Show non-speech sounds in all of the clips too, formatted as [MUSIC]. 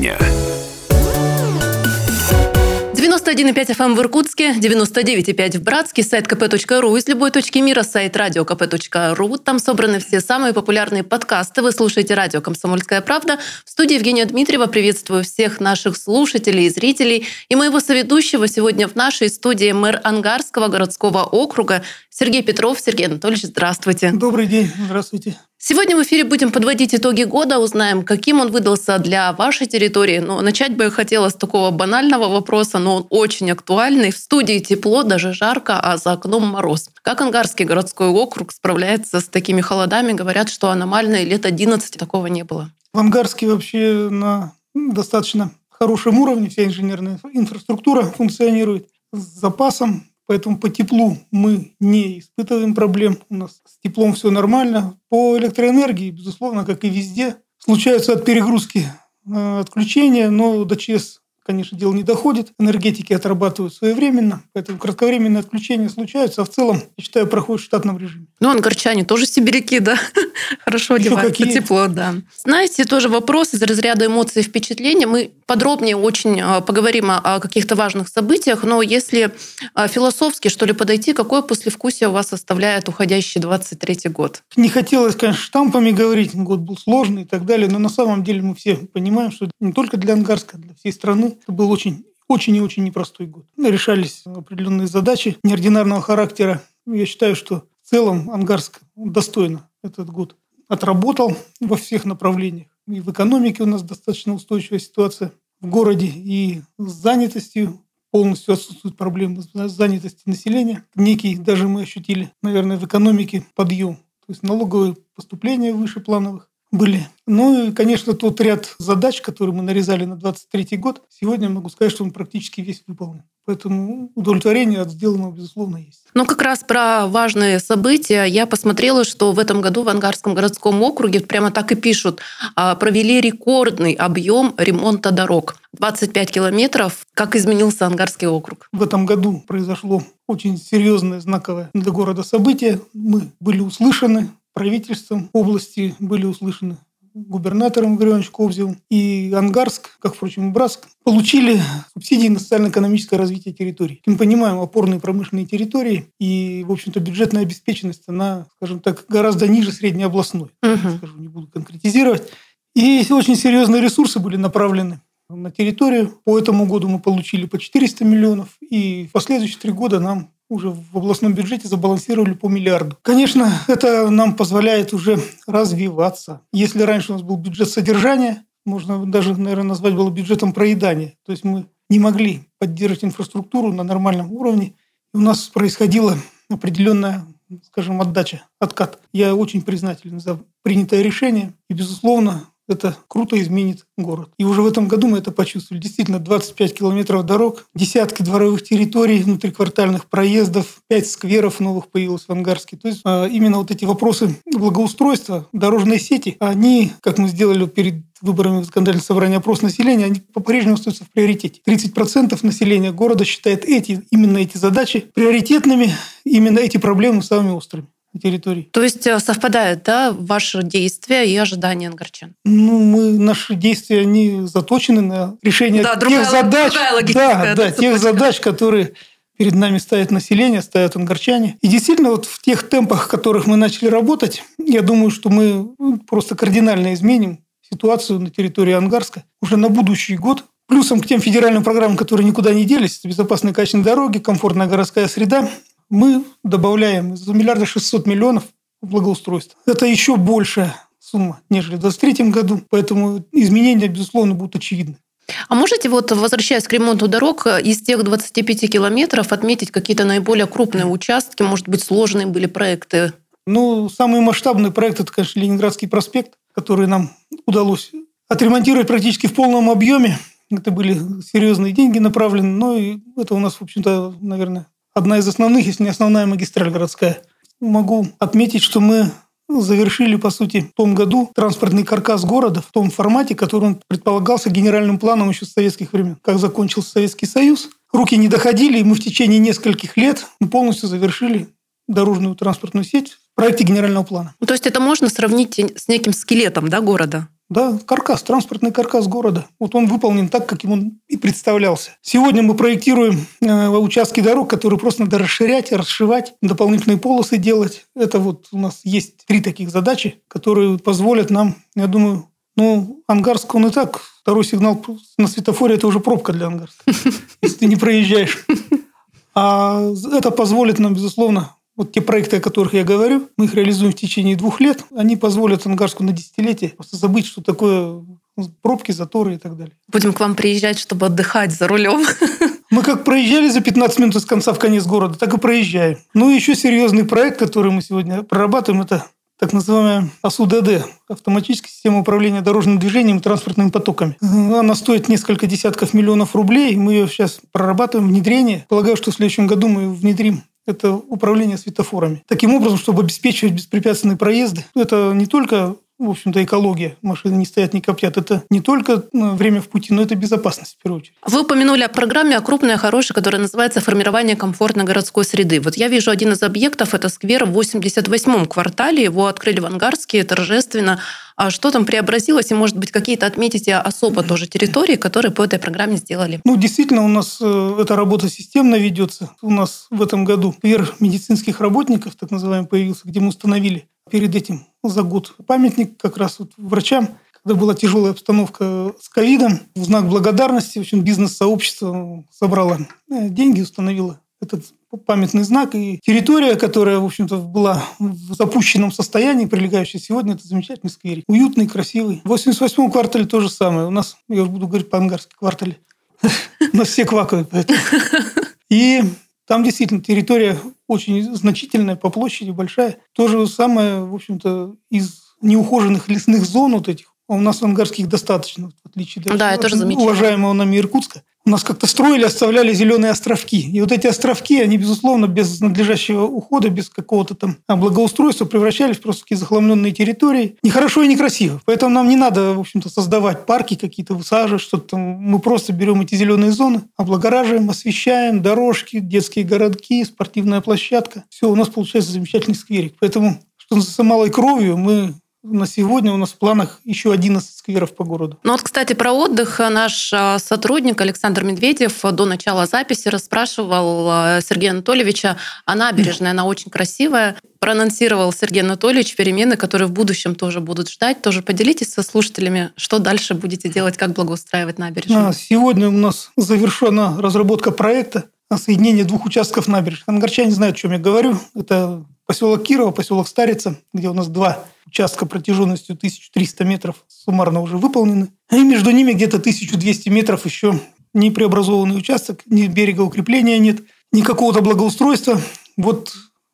сегодня. 91,5 FM в Иркутске, 99,5 в Братске, сайт kp.ru из любой точки мира, сайт радиокп.ру. Там собраны все самые популярные подкасты. Вы слушаете радио «Комсомольская правда». В студии Евгения Дмитриева приветствую всех наших слушателей и зрителей. И моего соведущего сегодня в нашей студии мэр Ангарского городского округа Сергей Петров. Сергей Анатольевич, здравствуйте. Добрый день, здравствуйте. Сегодня в эфире будем подводить итоги года, узнаем, каким он выдался для вашей территории. Но начать бы я хотела с такого банального вопроса, но он очень актуальный. В студии тепло, даже жарко, а за окном мороз. Как Ангарский городской округ справляется с такими холодами? Говорят, что аномальное лет 11 такого не было. В Ангарске вообще на достаточно хорошем уровне вся инженерная инфраструктура функционирует с запасом Поэтому по теплу мы не испытываем проблем. У нас с теплом все нормально. По электроэнергии, безусловно, как и везде, случаются от перегрузки э, отключения, но до ЧС конечно, дело не доходит. Энергетики отрабатывают своевременно, поэтому кратковременные отключения случаются, а в целом, я считаю, проходит в штатном режиме. Ну, ангарчане тоже сибиряки, да? [LAUGHS] Хорошо одеваются, тепло, да. Знаете, тоже вопрос из разряда эмоций и впечатлений. Мы подробнее очень а, поговорим о, каких-то важных событиях, но если а, философски, что ли, подойти, какое послевкусие у вас оставляет уходящий 23-й год? Не хотелось, конечно, штампами говорить, год был сложный и так далее, но на самом деле мы все понимаем, что не только для Ангарска, для всей страны это был очень очень и очень непростой год. Решались определенные задачи неординарного характера. Я считаю, что в целом Ангарск достойно этот год отработал во всех направлениях. И в экономике у нас достаточно устойчивая ситуация в городе, и с занятостью полностью отсутствуют проблемы с занятостью населения. Некий даже мы ощутили, наверное, в экономике подъем. То есть налоговые поступления выше плановых были. Ну и, конечно, тот ряд задач, которые мы нарезали на 23 год, сегодня могу сказать, что он практически весь выполнен. Поэтому удовлетворение от сделанного, безусловно, есть. Ну, как раз про важные события. Я посмотрела, что в этом году в Ангарском городском округе, прямо так и пишут, а, провели рекордный объем ремонта дорог. 25 километров. Как изменился Ангарский округ? В этом году произошло очень серьезное знаковое для города событие. Мы были услышаны правительством области, были услышаны губернатором Ивановичем Кобзевым и Ангарск, как, впрочем, и Братск, получили субсидии на социально-экономическое развитие территорий. Мы понимаем, опорные промышленные территории и, в общем-то, бюджетная обеспеченность, она, скажем так, гораздо ниже среднеобластной. Мгм. Скажу, не буду конкретизировать. И очень серьезные ресурсы были направлены на территорию. По этому году мы получили по 400 миллионов, и в последующие три года нам уже в областном бюджете забалансировали по миллиарду. Конечно, это нам позволяет уже развиваться. Если раньше у нас был бюджет содержания, можно даже, наверное, назвать было бюджетом проедания. То есть мы не могли поддерживать инфраструктуру на нормальном уровне. И у нас происходила определенная, скажем, отдача, откат. Я очень признателен за принятое решение. И, безусловно, это круто изменит город. И уже в этом году мы это почувствовали. Действительно, 25 километров дорог, десятки дворовых территорий, внутриквартальных проездов, 5 скверов новых появилось в Ангарске. То есть а, именно вот эти вопросы благоустройства дорожной сети, они, как мы сделали перед выборами в законодательное собрание опрос населения, они по-прежнему остаются в приоритете. 30% населения города считает эти, именно эти задачи приоритетными, именно эти проблемы самыми острыми на территории. То есть э, совпадают, да, ваши действия и ожидания ангарчан? Ну, мы, наши действия, они заточены на решение Да, тех другая задач, другая да, да, да, тех задач, которые перед нами ставит население, ставят ангарчане. И действительно, вот в тех темпах, в которых мы начали работать, я думаю, что мы ну, просто кардинально изменим ситуацию на территории Ангарска уже на будущий год. Плюсом к тем федеральным программам, которые никуда не делись, безопасные качественные дороги, комфортная городская среда, мы добавляем за миллиарда 600 миллионов в благоустройство. Это еще большая сумма, нежели в 2023 году, поэтому изменения, безусловно, будут очевидны. А можете, вот возвращаясь к ремонту дорог, из тех 25 километров отметить какие-то наиболее крупные участки, может быть, сложные были проекты? Ну, самый масштабный проект – это, конечно, Ленинградский проспект, который нам удалось отремонтировать практически в полном объеме. Это были серьезные деньги направлены, но и это у нас, в общем-то, наверное, одна из основных, если не основная магистраль городская. Могу отметить, что мы завершили, по сути, в том году транспортный каркас города в том формате, который он предполагался генеральным планом еще с советских времен. Как закончился Советский Союз, руки не доходили, и мы в течение нескольких лет полностью завершили дорожную транспортную сеть в проекте генерального плана. Ну, То есть это можно сравнить с неким скелетом да, города? Да, каркас, транспортный каркас города. Вот он выполнен так, как ему и представлялся. Сегодня мы проектируем э, участки дорог, которые просто надо расширять, расшивать, дополнительные полосы делать. Это вот у нас есть три таких задачи, которые позволят нам, я думаю, ну, Ангарск, он и так, второй сигнал на светофоре – это уже пробка для Ангарска, [LAUGHS] если ты не проезжаешь. А это позволит нам, безусловно, вот те проекты, о которых я говорю, мы их реализуем в течение двух лет. Они позволят Ангарску на десятилетие просто забыть, что такое пробки, заторы и так далее. Будем к вам приезжать, чтобы отдыхать за рулем. [LAUGHS] Мы как проезжали за 15 минут из конца в конец города, так и проезжаем. Ну и еще серьезный проект, который мы сегодня прорабатываем, это так называемая АСУДД – автоматическая система управления дорожным движением и транспортными потоками. Она стоит несколько десятков миллионов рублей. Мы ее сейчас прорабатываем, внедрение. Полагаю, что в следующем году мы внедрим это управление светофорами. Таким образом, чтобы обеспечивать беспрепятственные проезды. Это не только в общем-то, экология. Машины не стоят, не коптят. Это не только ну, время в пути, но это безопасность в первую очередь. Вы упомянули о программе о крупной, хорошей, которая называется «Формирование комфортной городской среды». Вот я вижу один из объектов, это сквер в 88-м квартале. Его открыли в Ангарске торжественно. А что там преобразилось? И, может быть, какие-то отметите особо тоже территории, которые по этой программе сделали? Ну, действительно, у нас э, эта работа системно ведется. У нас в этом году сквер медицинских работников, так называемый, появился, где мы установили перед этим за год памятник как раз вот врачам, когда была тяжелая обстановка с ковидом. В знак благодарности в общем, бизнес-сообщество собрало э, деньги, установило этот памятный знак. И территория, которая, в общем-то, была в запущенном состоянии, прилегающая сегодня, это замечательный скверик. Уютный, красивый. В 88-м квартале то же самое. У нас, я уже буду говорить по-ангарски, квартале. [LAUGHS] У нас все квакают. [LAUGHS] И там действительно территория очень значительная по площади, большая. То же самое, в общем-то, из неухоженных лесных зон вот этих. У нас Ангарских достаточно, в отличие даже да, от тоже уважаемого нами Иркутска у нас как-то строили, оставляли зеленые островки. И вот эти островки, они, безусловно, без надлежащего ухода, без какого-то там благоустройства превращались просто в такие захламленные территории. Нехорошо и некрасиво. Поэтому нам не надо, в общем-то, создавать парки какие-то, высаживать что-то там. Мы просто берем эти зеленые зоны, облагораживаем, освещаем, дорожки, детские городки, спортивная площадка. Все, у нас получается замечательный скверик. Поэтому, что с малой кровью, мы на сегодня у нас в планах еще 11 скверов по городу. Ну вот, кстати, про отдых наш а, сотрудник Александр Медведев до начала записи расспрашивал а, Сергея Анатольевича о набережной. Она очень красивая. Проанонсировал Сергей Анатольевич перемены, которые в будущем тоже будут ждать. Тоже поделитесь со слушателями, что дальше будете делать, как благоустраивать набережную. Сегодня у нас завершена разработка проекта о соединении двух участков набережных. Ангарчане знают, о чем я говорю. Это поселок Кирова, поселок Старица, где у нас два участка протяженностью 1300 метров суммарно уже выполнены. И между ними где-то 1200 метров еще не преобразованный участок, ни берега укрепления нет, ни какого-то благоустройства. Вот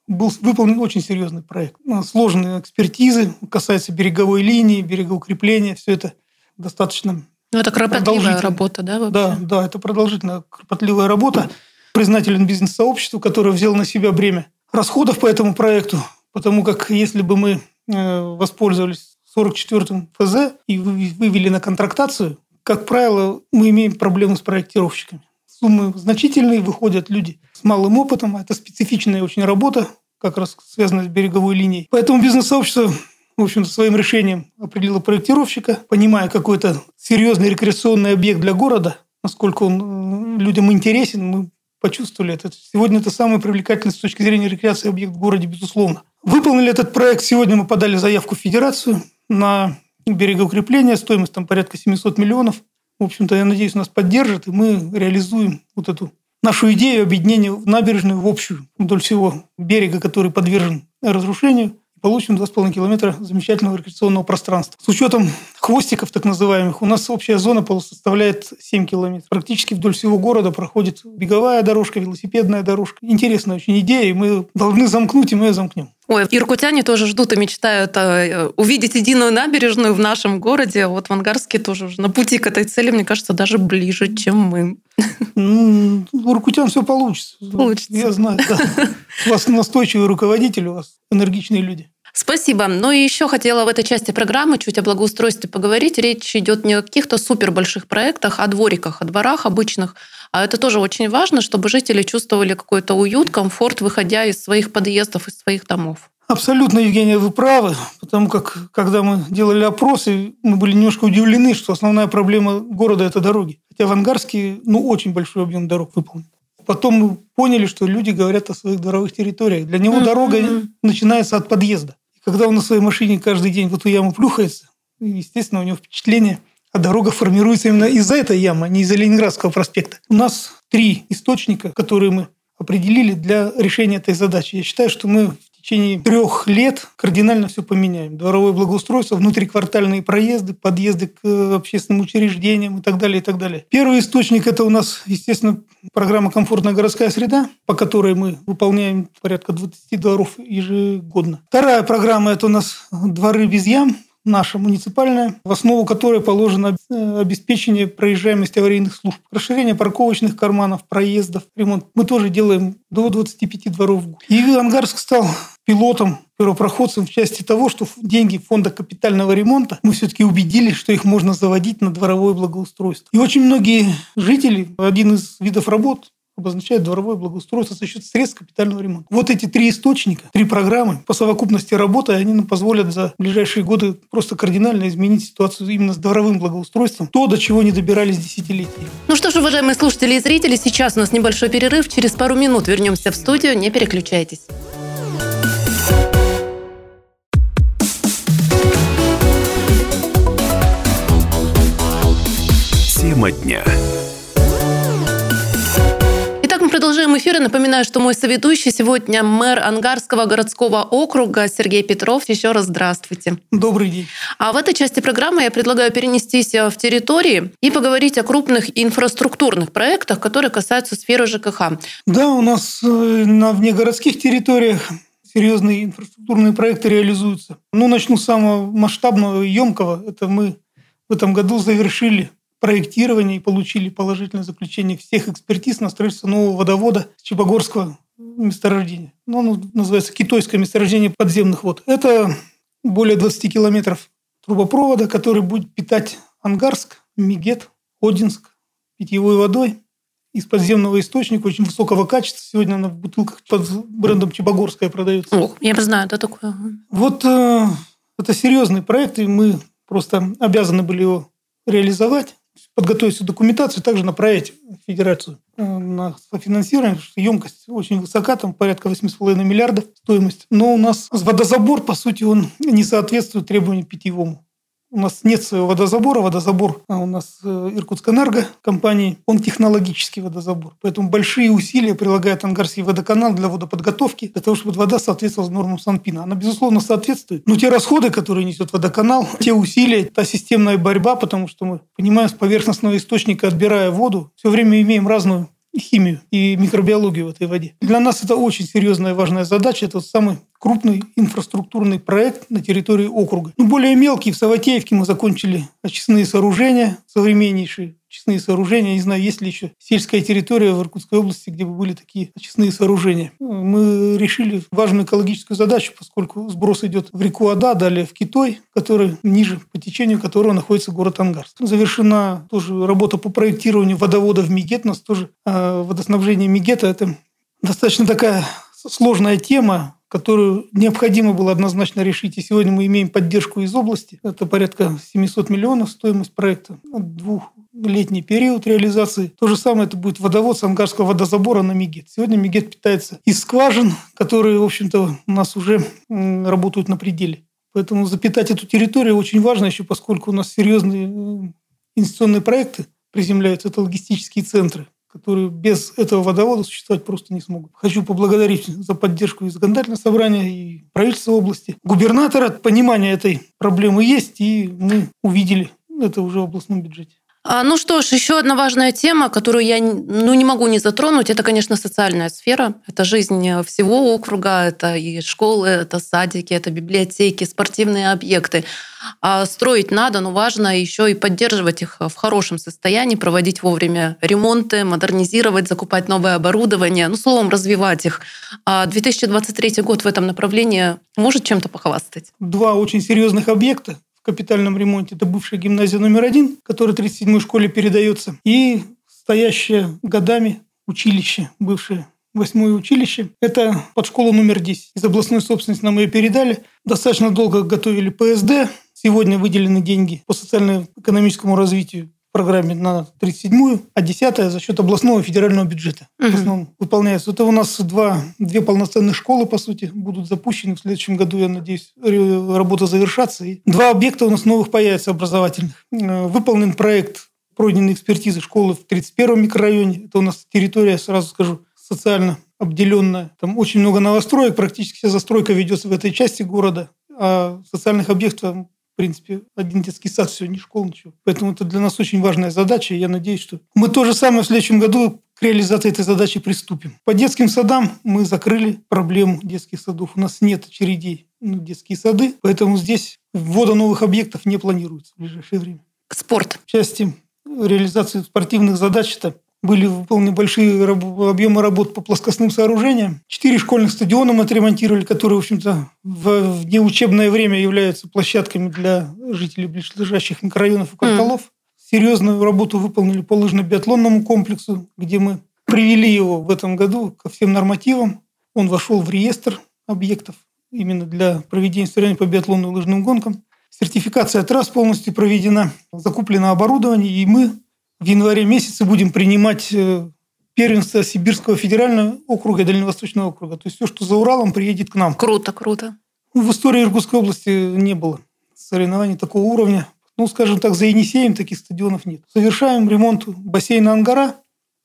был выполнен очень серьезный проект. Сложные экспертизы, касается береговой линии, берегоукрепления, все это достаточно ну, это кропотливая работа, да? Вообще? Да, да, это продолжительная кропотливая работа. Признателен бизнес-сообществу, которое взяло на себя бремя расходов по этому проекту, потому как если бы мы э, воспользовались 44-м ФЗ и вывели на контрактацию, как правило, мы имеем проблемы с проектировщиками. Суммы значительные, выходят люди с малым опытом, это специфичная очень работа, как раз связанная с береговой линией. Поэтому бизнес-сообщество в общем-то, своим решением определило проектировщика, понимая какой-то серьезный рекреационный объект для города, насколько он э, людям интересен, мы почувствовали это. Сегодня это самый привлекательный с точки зрения рекреации объект в городе, безусловно. Выполнили этот проект. Сегодня мы подали заявку в Федерацию на берегоукрепление. Стоимость там порядка 700 миллионов. В общем-то, я надеюсь, нас поддержат, и мы реализуем вот эту нашу идею объединения набережной в общую вдоль всего берега, который подвержен разрушению получим 2,5 километра замечательного рекреационного пространства. С учетом хвостиков так называемых, у нас общая зона составляет 7 километров. Практически вдоль всего города проходит беговая дорожка, велосипедная дорожка. Интересная очень идея, и мы должны замкнуть, и мы ее замкнем. Ой, иркутяне тоже ждут и мечтают э, увидеть единую набережную в нашем городе. Вот в Ангарске тоже уже на пути к этой цели, мне кажется, даже ближе, чем мы. Ну, у иркутян все получится. Получится. Я знаю, да. У вас настойчивый руководитель, у вас энергичные люди. Спасибо. Ну и еще хотела в этой части программы чуть о благоустройстве поговорить. Речь идет не о каких-то супер больших проектах, а о двориках, о дворах обычных. А это тоже очень важно, чтобы жители чувствовали какой-то уют, комфорт, выходя из своих подъездов, из своих домов. Абсолютно, Евгения, вы правы, потому как, когда мы делали опросы, мы были немножко удивлены, что основная проблема города – это дороги. Хотя в Ангарске, ну, очень большой объем дорог выполнен. Потом мы поняли, что люди говорят о своих дворовых территориях. Для него дорога начинается от подъезда. Когда он на своей машине каждый день в эту яму плюхается, естественно, у него впечатление, а дорога формируется именно из-за этой ямы, а не из-за Ленинградского проспекта. У нас три источника, которые мы определили для решения этой задачи. Я считаю, что мы в течение трех лет кардинально все поменяем. Дворовое благоустройство, внутриквартальные проезды, подъезды к э, общественным учреждениям и так далее, и так далее. Первый источник – это у нас, естественно, программа «Комфортная городская среда», по которой мы выполняем порядка 20 дворов ежегодно. Вторая программа – это у нас «Дворы без ям», наша муниципальная, в основу которой положено э, обеспечение проезжаемости аварийных служб, расширение парковочных карманов, проездов, ремонт. Мы тоже делаем до 25 дворов в год. И Ангарск стал пилотом, первопроходцем в части того, что деньги фонда капитального ремонта, мы все-таки убедились, что их можно заводить на дворовое благоустройство. И очень многие жители, один из видов работ, обозначает дворовое благоустройство за счет средств капитального ремонта. Вот эти три источника, три программы по совокупности работы, они нам позволят за ближайшие годы просто кардинально изменить ситуацию именно с дворовым благоустройством, то, до чего не добирались десятилетия. Ну что ж, уважаемые слушатели и зрители, сейчас у нас небольшой перерыв, через пару минут вернемся в студию, не переключайтесь. Тема дня. Итак, мы продолжаем эфир. И напоминаю, что мой соведущий сегодня мэр Ангарского городского округа Сергей Петров. Еще раз здравствуйте. Добрый день. А в этой части программы я предлагаю перенестись в территории и поговорить о крупных инфраструктурных проектах, которые касаются сферы ЖКХ. Да, у нас э, на внегородских территориях серьезные инфраструктурные проекты реализуются. Ну, начну с самого масштабного и емкого. Это мы в этом году завершили проектирования и получили положительное заключение всех экспертиз на строительство нового водовода с Чебогорского месторождения. Ну, оно называется Китайское месторождение подземных вод. Это более 20 километров трубопровода, который будет питать Ангарск, Мигет, Одинск питьевой водой из подземного источника очень высокого качества. Сегодня она в бутылках под брендом Чебогорская продается. О, я знаю, это такое. Вот э, это серьезный проект, и мы просто обязаны были его реализовать подготовить всю документацию, также направить Федерацию э, на финансирование, что емкость очень высока, там порядка 8,5 миллиардов стоимость. Но у нас водозабор, по сути, он не соответствует требованиям питьевому. У нас нет своего водозабора. Водозабор а у нас э, Иркутскэнерго компании. Он технологический водозабор. Поэтому большие усилия прилагает Ангарский водоканал для водоподготовки, для того, чтобы вода соответствовала нормам Санпина. Она, безусловно, соответствует. Но те расходы, которые несет водоканал, [LAUGHS] те усилия, та системная борьба, потому что мы понимаем, с поверхностного источника, отбирая воду, все время имеем разную химию и микробиологию в этой воде. Для нас это очень серьезная важная задача. Это вот самый крупный инфраструктурный проект на территории округа. Ну, более мелкий, в Саватеевке мы закончили очистные сооружения, современнейшие очистные сооружения. Не знаю, есть ли еще сельская территория в Иркутской области, где бы были такие очистные сооружения. Мы решили важную экологическую задачу, поскольку сброс идет в реку Ада, далее в Китой, который ниже по течению которого находится город Ангарск. Завершена тоже работа по проектированию водовода в Мигет. У нас тоже э, водоснабжение Мигета – это достаточно такая сложная тема, которую необходимо было однозначно решить. И сегодня мы имеем поддержку из области. Это порядка 700 миллионов стоимость проекта. Двухлетний период реализации. То же самое это будет водовод Сангарского водозабора на Мигет. Сегодня Мигет питается из скважин, которые, в общем-то, у нас уже работают на пределе. Поэтому запитать эту территорию очень важно еще, поскольку у нас серьезные э, инвестиционные проекты приземляются. Это логистические центры которые без этого водовода существовать просто не смогут. Хочу поблагодарить за поддержку и законодательного собрания, и правительства области. Губернатора понимание этой проблемы есть, и мы увидели это уже в областном бюджете. А, ну что ж, еще одна важная тема, которую я ну, не могу не затронуть, это, конечно, социальная сфера. Это жизнь всего округа, это и школы, это садики, это библиотеки, спортивные объекты. А строить надо, но важно еще и поддерживать их в хорошем состоянии, проводить вовремя ремонты, модернизировать, закупать новое оборудование, ну, словом, развивать их. А 2023 год в этом направлении может чем-то похвастать? Два очень серьезных объекта капитальном ремонте. Это бывшая гимназия номер один, которая 37-й школе передается, и стоящее годами училище, бывшее восьмое училище. Это под школу номер 10. Из областной собственности нам ее передали. Достаточно долго готовили ПСД. Сегодня выделены деньги по социально-экономическому развитию программе на 37-ю, а 10 за счет областного и федерального бюджета. В основном выполняется. Это у нас два, две полноценных школы, по сути, будут запущены. В следующем году, я надеюсь, работа завершатся. И два объекта у нас новых появятся образовательных. Э, выполнен проект пройденной экспертизы школы в 31-м микрорайоне. Это у нас территория, сразу скажу, социально обделенная. Там очень много новостроек, практически вся застройка ведется в этой части города. А социальных объектов в принципе, один детский сад, все, не школа, ничего. Поэтому это для нас очень важная задача. И я надеюсь, что мы то же самое в следующем году к реализации этой задачи приступим. По детским садам мы закрыли проблему детских садов. У нас нет очередей на детские сады, поэтому здесь ввода новых объектов не планируется в ближайшее время. Спорт. В части реализации спортивных задач это были выполнены большие объемы работ по плоскостным сооружениям. Четыре школьных стадиона мы отремонтировали, которые, в общем-то, в неучебное время являются площадками для жителей ближайших микрорайонов и кварталов. Mm. Серьезную работу выполнили по лыжно-биатлонному комплексу, где мы привели его в этом году ко всем нормативам. Он вошел в реестр объектов именно для проведения соревнований по биатлону и лыжным гонкам. Сертификация трасс полностью проведена, закуплено оборудование, и мы в январе месяце будем принимать э, первенство Сибирского федерального округа и Дальневосточного округа. То есть все, что за Уралом, приедет к нам. Круто, круто. Ну, в истории Иркутской области не было соревнований такого уровня. Ну, скажем так, за Енисеем таких стадионов нет. Совершаем ремонт бассейна «Ангара».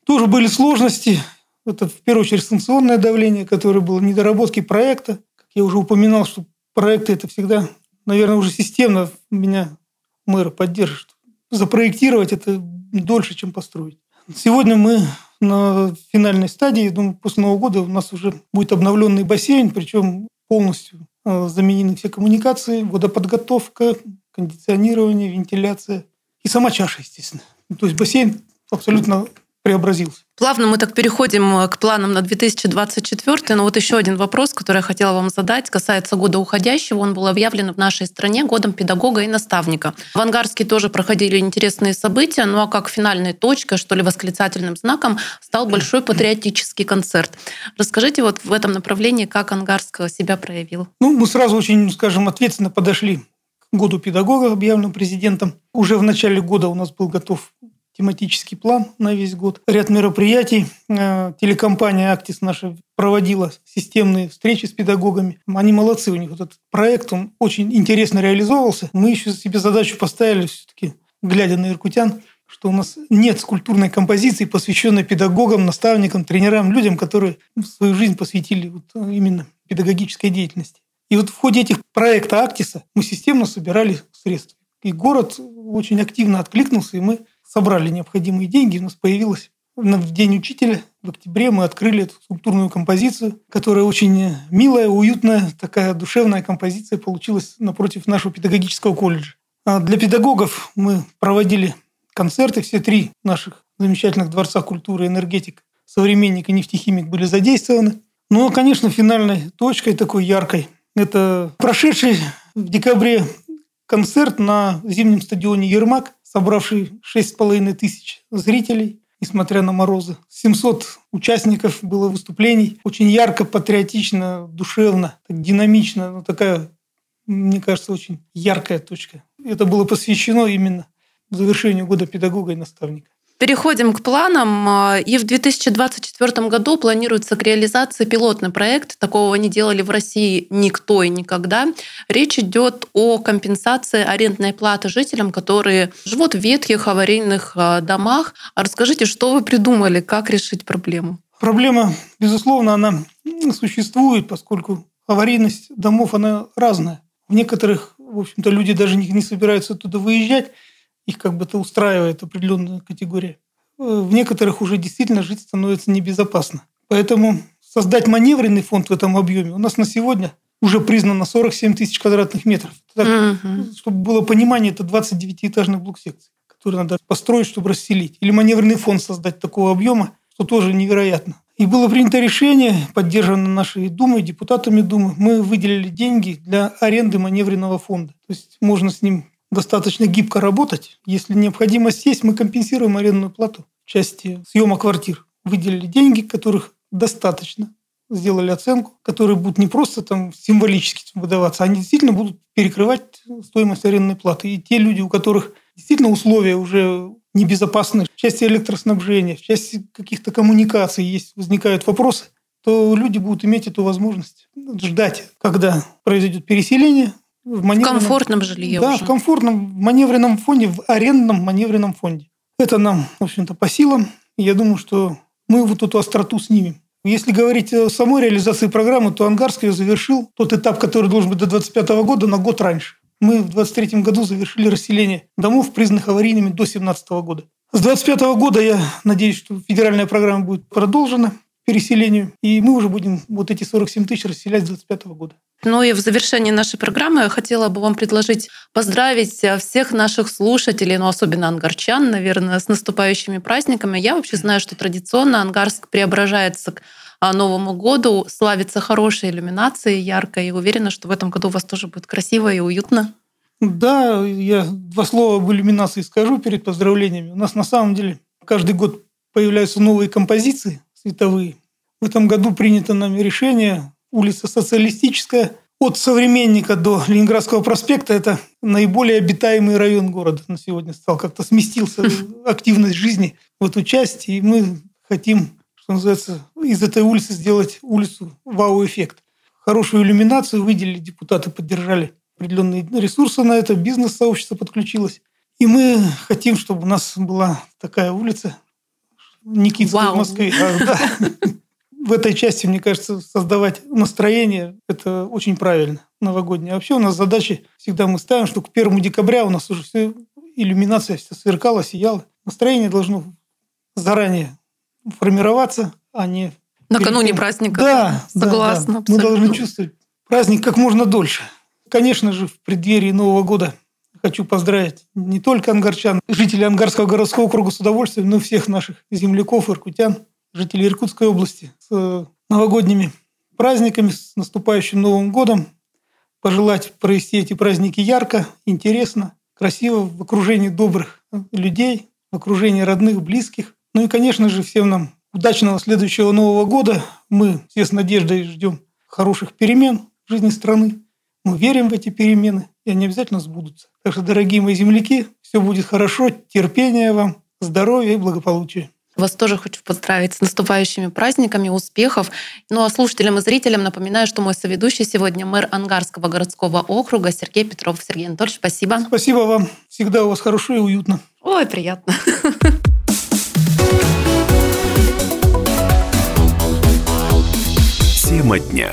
Тоже были сложности. Это, в первую очередь, санкционное давление, которое было недоработки проекта. Как я уже упоминал, что проекты – это всегда, наверное, уже системно меня мэр поддержит. Запроектировать – это дольше, чем построить. Сегодня мы на финальной стадии. Думаю, после Нового года у нас уже будет обновленный бассейн, причем полностью э, заменены все коммуникации, водоподготовка, кондиционирование, вентиляция и сама чаша, естественно. То есть бассейн абсолютно преобразился. Плавно мы так переходим э, к планам на 2024. Но вот еще один вопрос, который я хотела вам задать, касается года уходящего. Он был объявлен в нашей стране годом педагога и наставника. В Ангарске тоже проходили интересные события, ну а как финальной точкой, что ли, восклицательным знаком стал большой патриотический концерт. Расскажите вот в этом направлении, как Ангарск себя проявил. Ну, мы сразу очень, скажем, ответственно подошли к году педагога, объявленным президентом. Уже в начале года у нас был готов тематический план на весь год, ряд мероприятий. Э, телекомпания «Актис» наша проводила системные встречи с педагогами. Они молодцы, у них вот этот проект, он очень интересно реализовывался. Мы еще себе задачу поставили все-таки, глядя на иркутян, что у нас нет скульптурной композиции, посвященной педагогам, наставникам, тренерам, людям, которые свою жизнь посвятили вот именно педагогической деятельности. И вот в ходе этих проекта Актиса мы системно собирали средства. И город очень активно откликнулся, и мы собрали необходимые деньги, у нас появилась в День учителя в октябре мы открыли эту скульптурную композицию, которая очень милая, уютная, такая душевная композиция получилась напротив нашего педагогического колледжа. А для педагогов мы проводили концерты, все три наших замечательных дворца культуры, энергетик, современник и нефтехимик были задействованы. Но, конечно, финальной точкой такой яркой – это прошедший в декабре концерт на зимнем стадионе «Ермак», собравший 6,5 тысяч зрителей, несмотря на морозы. 700 участников было выступлений. Очень ярко, патриотично, душевно, так динамично. Ну, такая, мне кажется, очень яркая точка. Это было посвящено именно завершению года педагога и наставника. Переходим к планам. И в 2024 году планируется к реализации пилотный проект. Такого не делали в России никто и никогда. Речь идет о компенсации арендной платы жителям, которые живут в ветхих аварийных а, домах. А расскажите, что вы придумали, как решить проблему? Проблема, безусловно, она существует, поскольку аварийность домов, она разная. В некоторых, в общем-то, люди даже не, собираются оттуда выезжать, их как бы это устраивает определенная категория. Э, в некоторых уже действительно жить становится небезопасно. Поэтому создать маневренный фонд в этом объеме у нас на сегодня уже признано 47 тысяч квадратных метров. Так, угу. Чтобы было понимание, это 29-этажный блок секций, который надо построить, чтобы расселить. Или маневренный фонд создать такого объема, что тоже невероятно. И было принято решение, поддержано нашей Думой, депутатами Думы, мы выделили деньги для аренды маневренного фонда. То есть можно с ним достаточно гибко работать. Если необходимость есть, мы компенсируем арендную плату в части съема квартир. Выделили деньги, которых достаточно. Сделали оценку, которая будет не просто там символически выдаваться, они действительно будут перекрывать стоимость арендной платы. И те люди, у которых действительно условия уже небезопасны в части электроснабжения, в части каких-то коммуникаций есть, возникают вопросы, то люди будут иметь эту возможность ждать, когда произойдет переселение. В, в комфортном жилье Да, уже. в комфортном маневренном фонде, в арендном маневренном фонде. Это нам, в общем-то, по силам. я думаю, что мы вот эту остроту снимем. Если говорить о самой реализации программы, то Ангарск ее завершил тот этап, который должен быть до 2025 года, на год раньше. Мы в 2023 году завершили расселение домов, признанных аварийными до 2017 года. С 2025 года я надеюсь, что федеральная программа будет продолжена переселению, и мы уже будем вот эти 47 тысяч расселять с 2025 года. Ну и в завершении нашей программы я хотела бы вам предложить поздравить всех наших слушателей, ну особенно ангарчан, наверное, с наступающими праздниками. Я вообще знаю, что традиционно Ангарск преображается к а, Новому году, славится хорошей иллюминацией, яркой, и уверена, что в этом году у вас тоже будет красиво и уютно. Да, я два слова об иллюминации скажу перед поздравлениями. У нас на самом деле каждый год появляются новые композиции световые. В этом году принято нами решение улица Социалистическая от Современника до Ленинградского проспекта. Это наиболее обитаемый район города на сегодня стал. Как-то сместился [LAUGHS] активность жизни в эту часть. И мы хотим, что называется, из этой улицы сделать улицу вау-эффект. Хорошую иллюминацию выделили, депутаты поддержали определенные ресурсы на это, бизнес-сообщество подключилось. И мы хотим, чтобы у нас была такая улица, Никитская Вау. в Москве. А, да. [LAUGHS] В этой части, мне кажется, создавать настроение – это очень правильно, новогоднее. А вообще у нас задачи всегда мы ставим, что к 1 декабря у нас уже все иллюминация все сверкала, сияла. Настроение должно заранее формироваться, а не... Накануне праздника. Да, согласна. Да, да. Мы должны чувствовать праздник как можно дольше. Конечно же, в преддверии Нового года хочу поздравить не только ангарчан, жителей Ангарского городского округа с удовольствием, но и всех наших земляков, иркутян, жителей Иркутской области с э, новогодними праздниками, с наступающим Новым годом. Пожелать провести эти праздники ярко, интересно, красиво, в окружении добрых людей, в окружении родных, близких. Ну и, конечно же, всем нам удачного следующего Нового года. Мы все с надеждой ждем хороших перемен в жизни страны. Мы верим в эти перемены, и они обязательно сбудутся. Так что, дорогие мои земляки, все будет хорошо, терпения вам, здоровья и благополучия. Вас тоже хочу поздравить с наступающими праздниками, успехов. Ну а слушателям и зрителям напоминаю, что мой соведущий сегодня мэр Ангарского городского округа Сергей Петров. Сергей Анатольевич, спасибо. Спасибо вам. Всегда у вас хорошо и уютно. Ой, приятно. Тема дня.